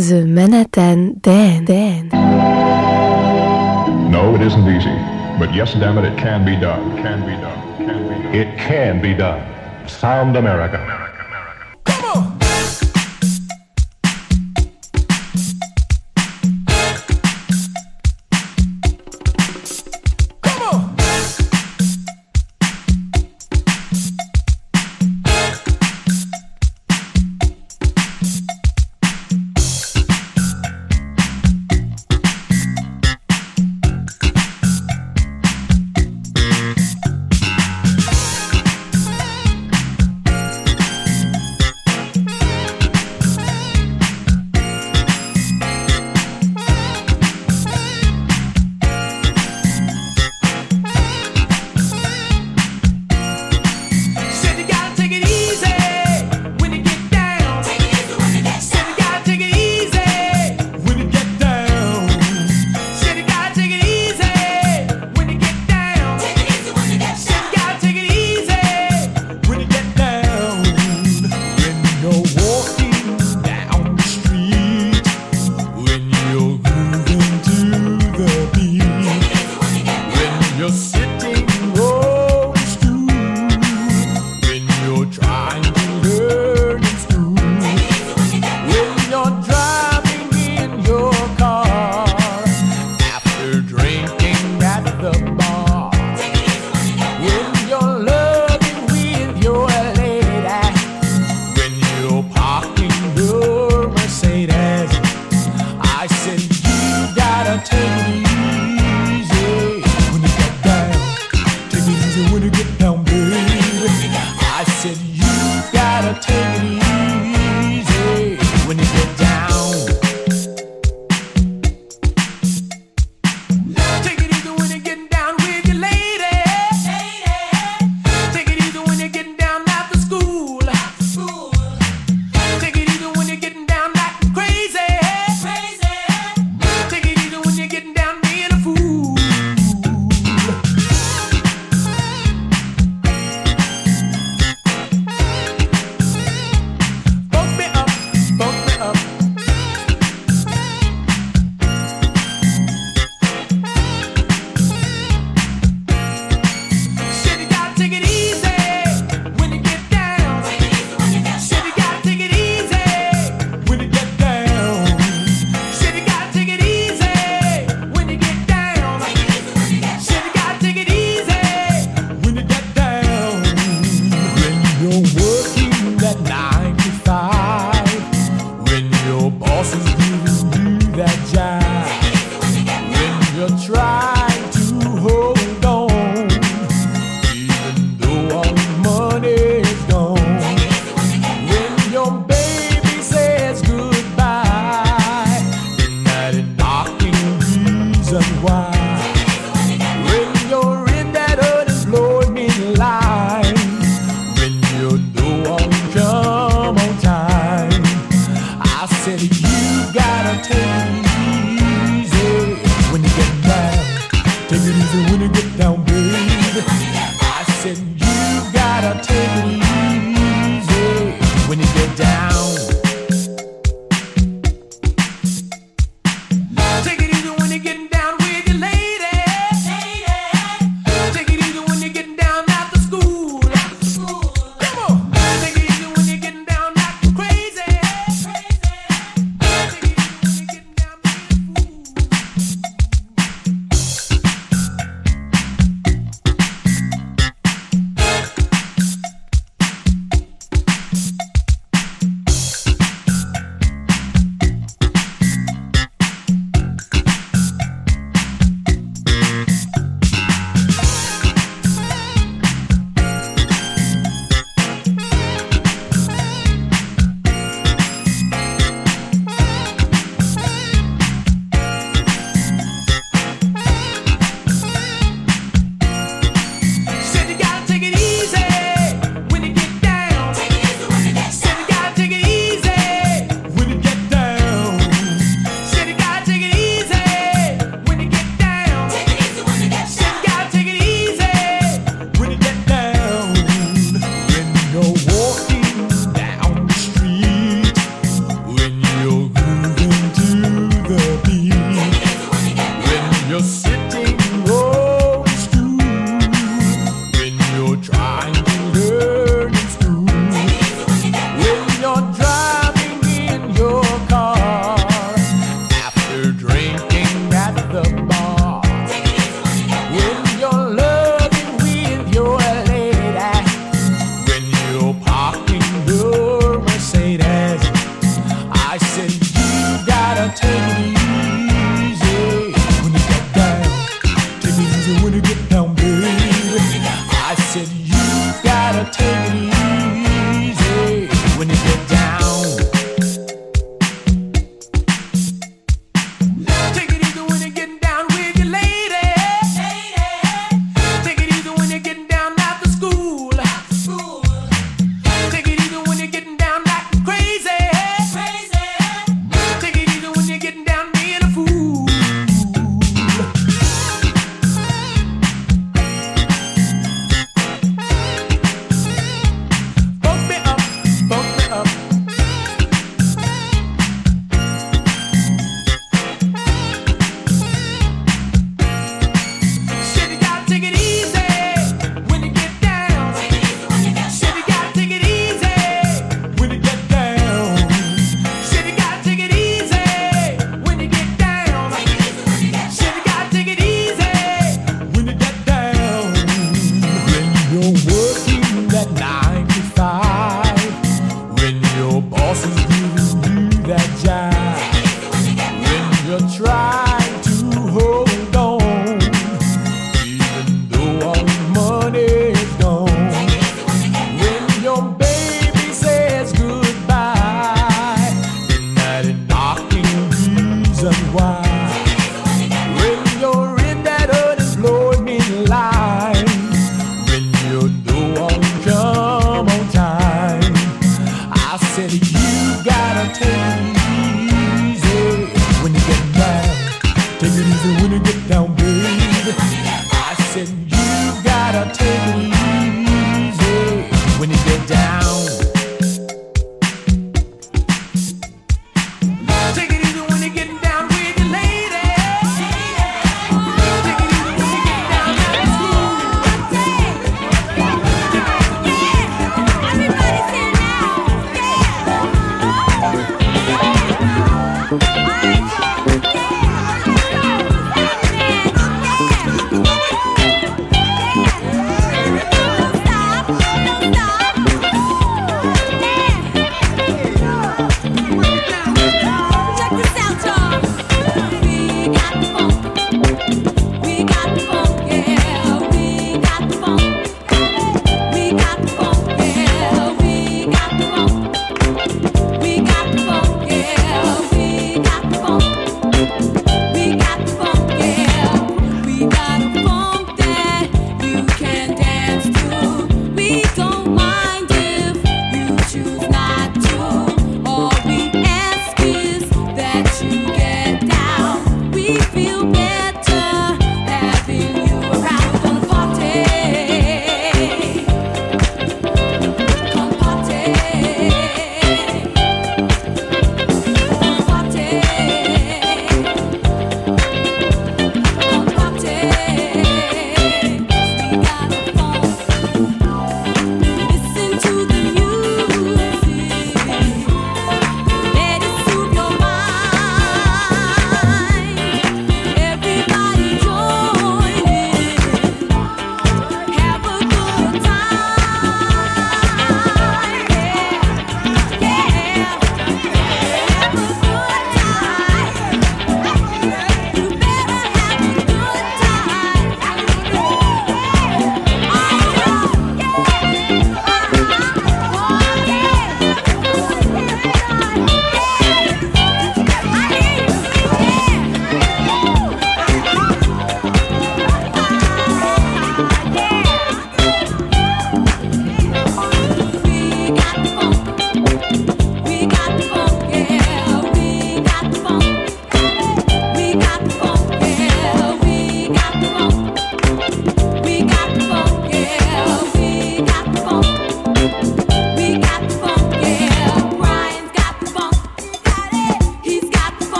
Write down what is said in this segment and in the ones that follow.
The Manhattan Dan Dan. No, it isn't easy. But yes, damn it, it can be done. Can be done. Can be done. It can be done. Sound America.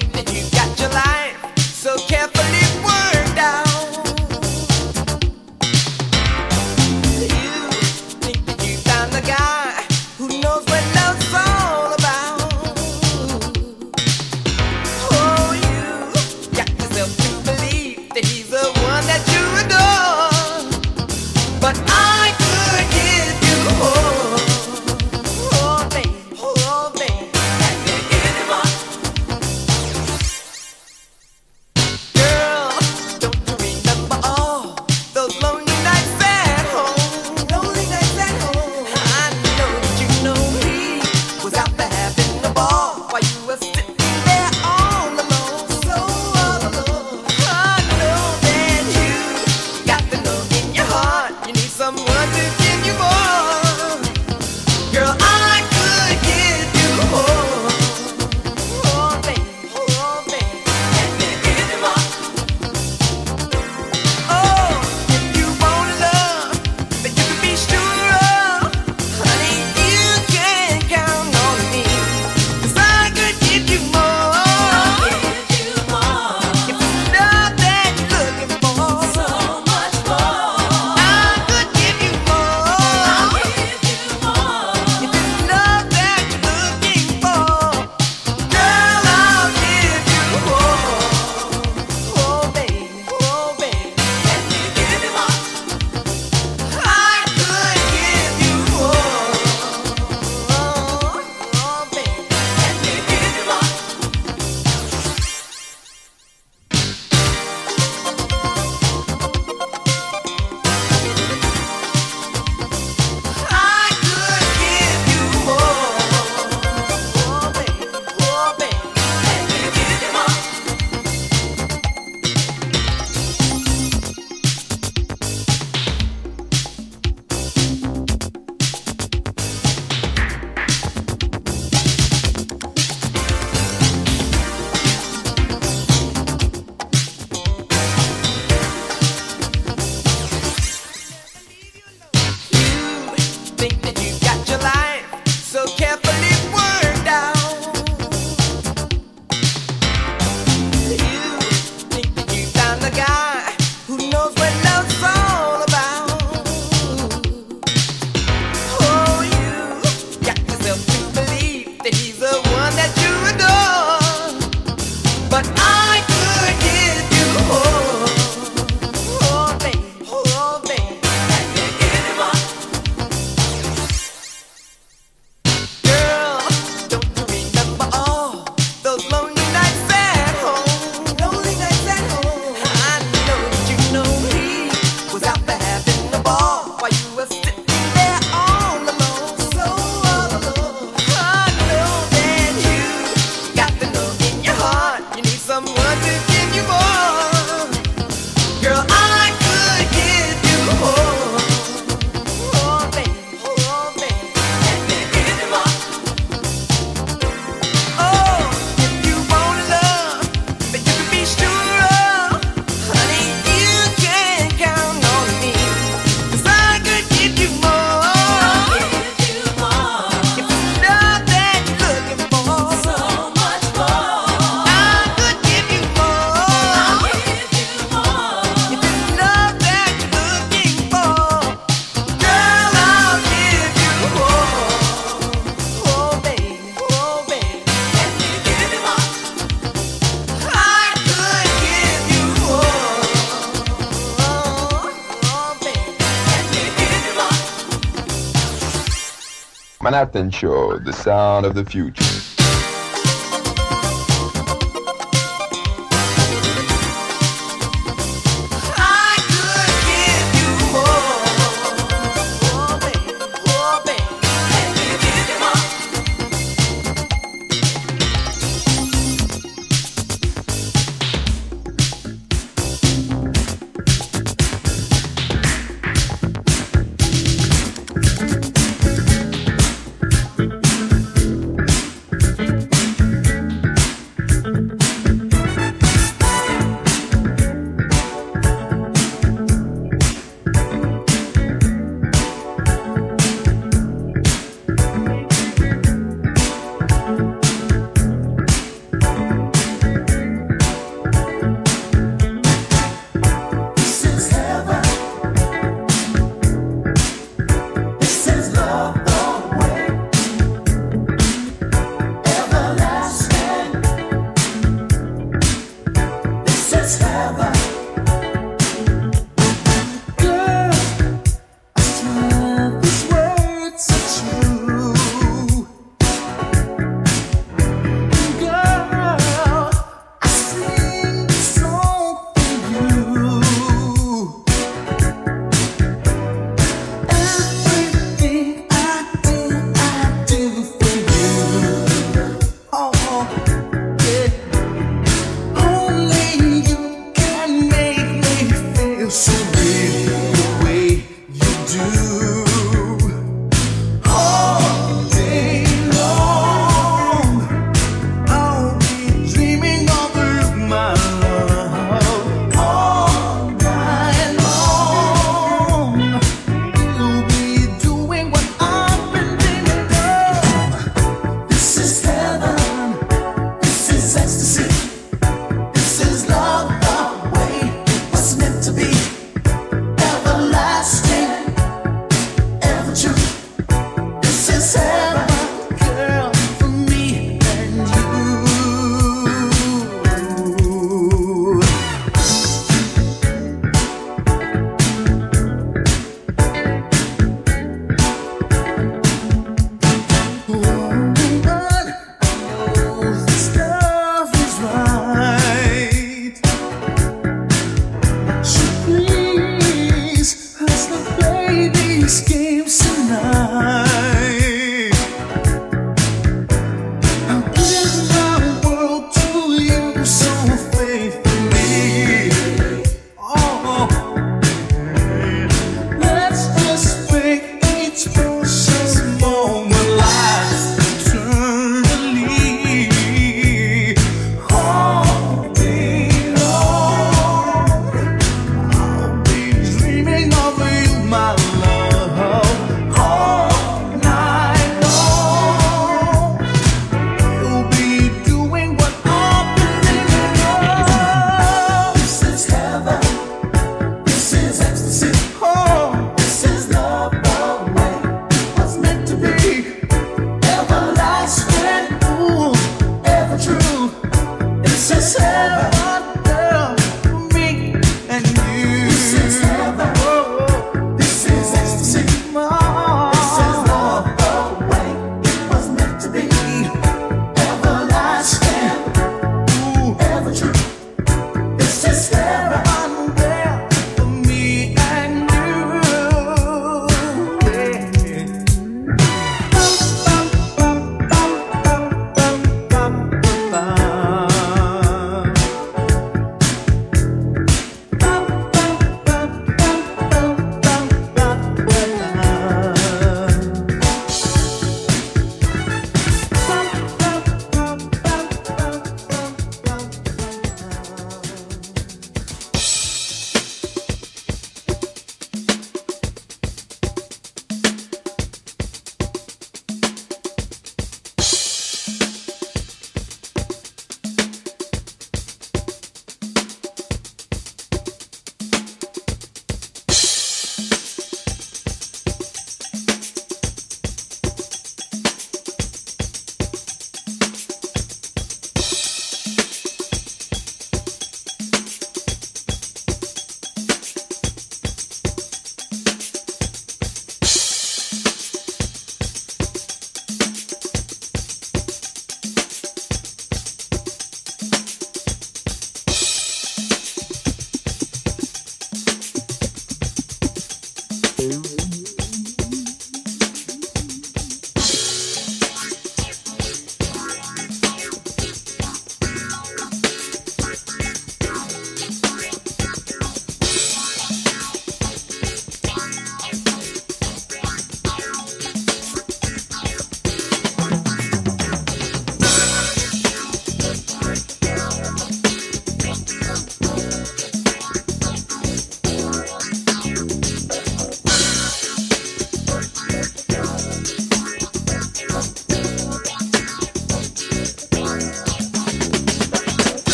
that you Manhattan Show, the sound of the future.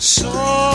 So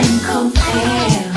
can compare.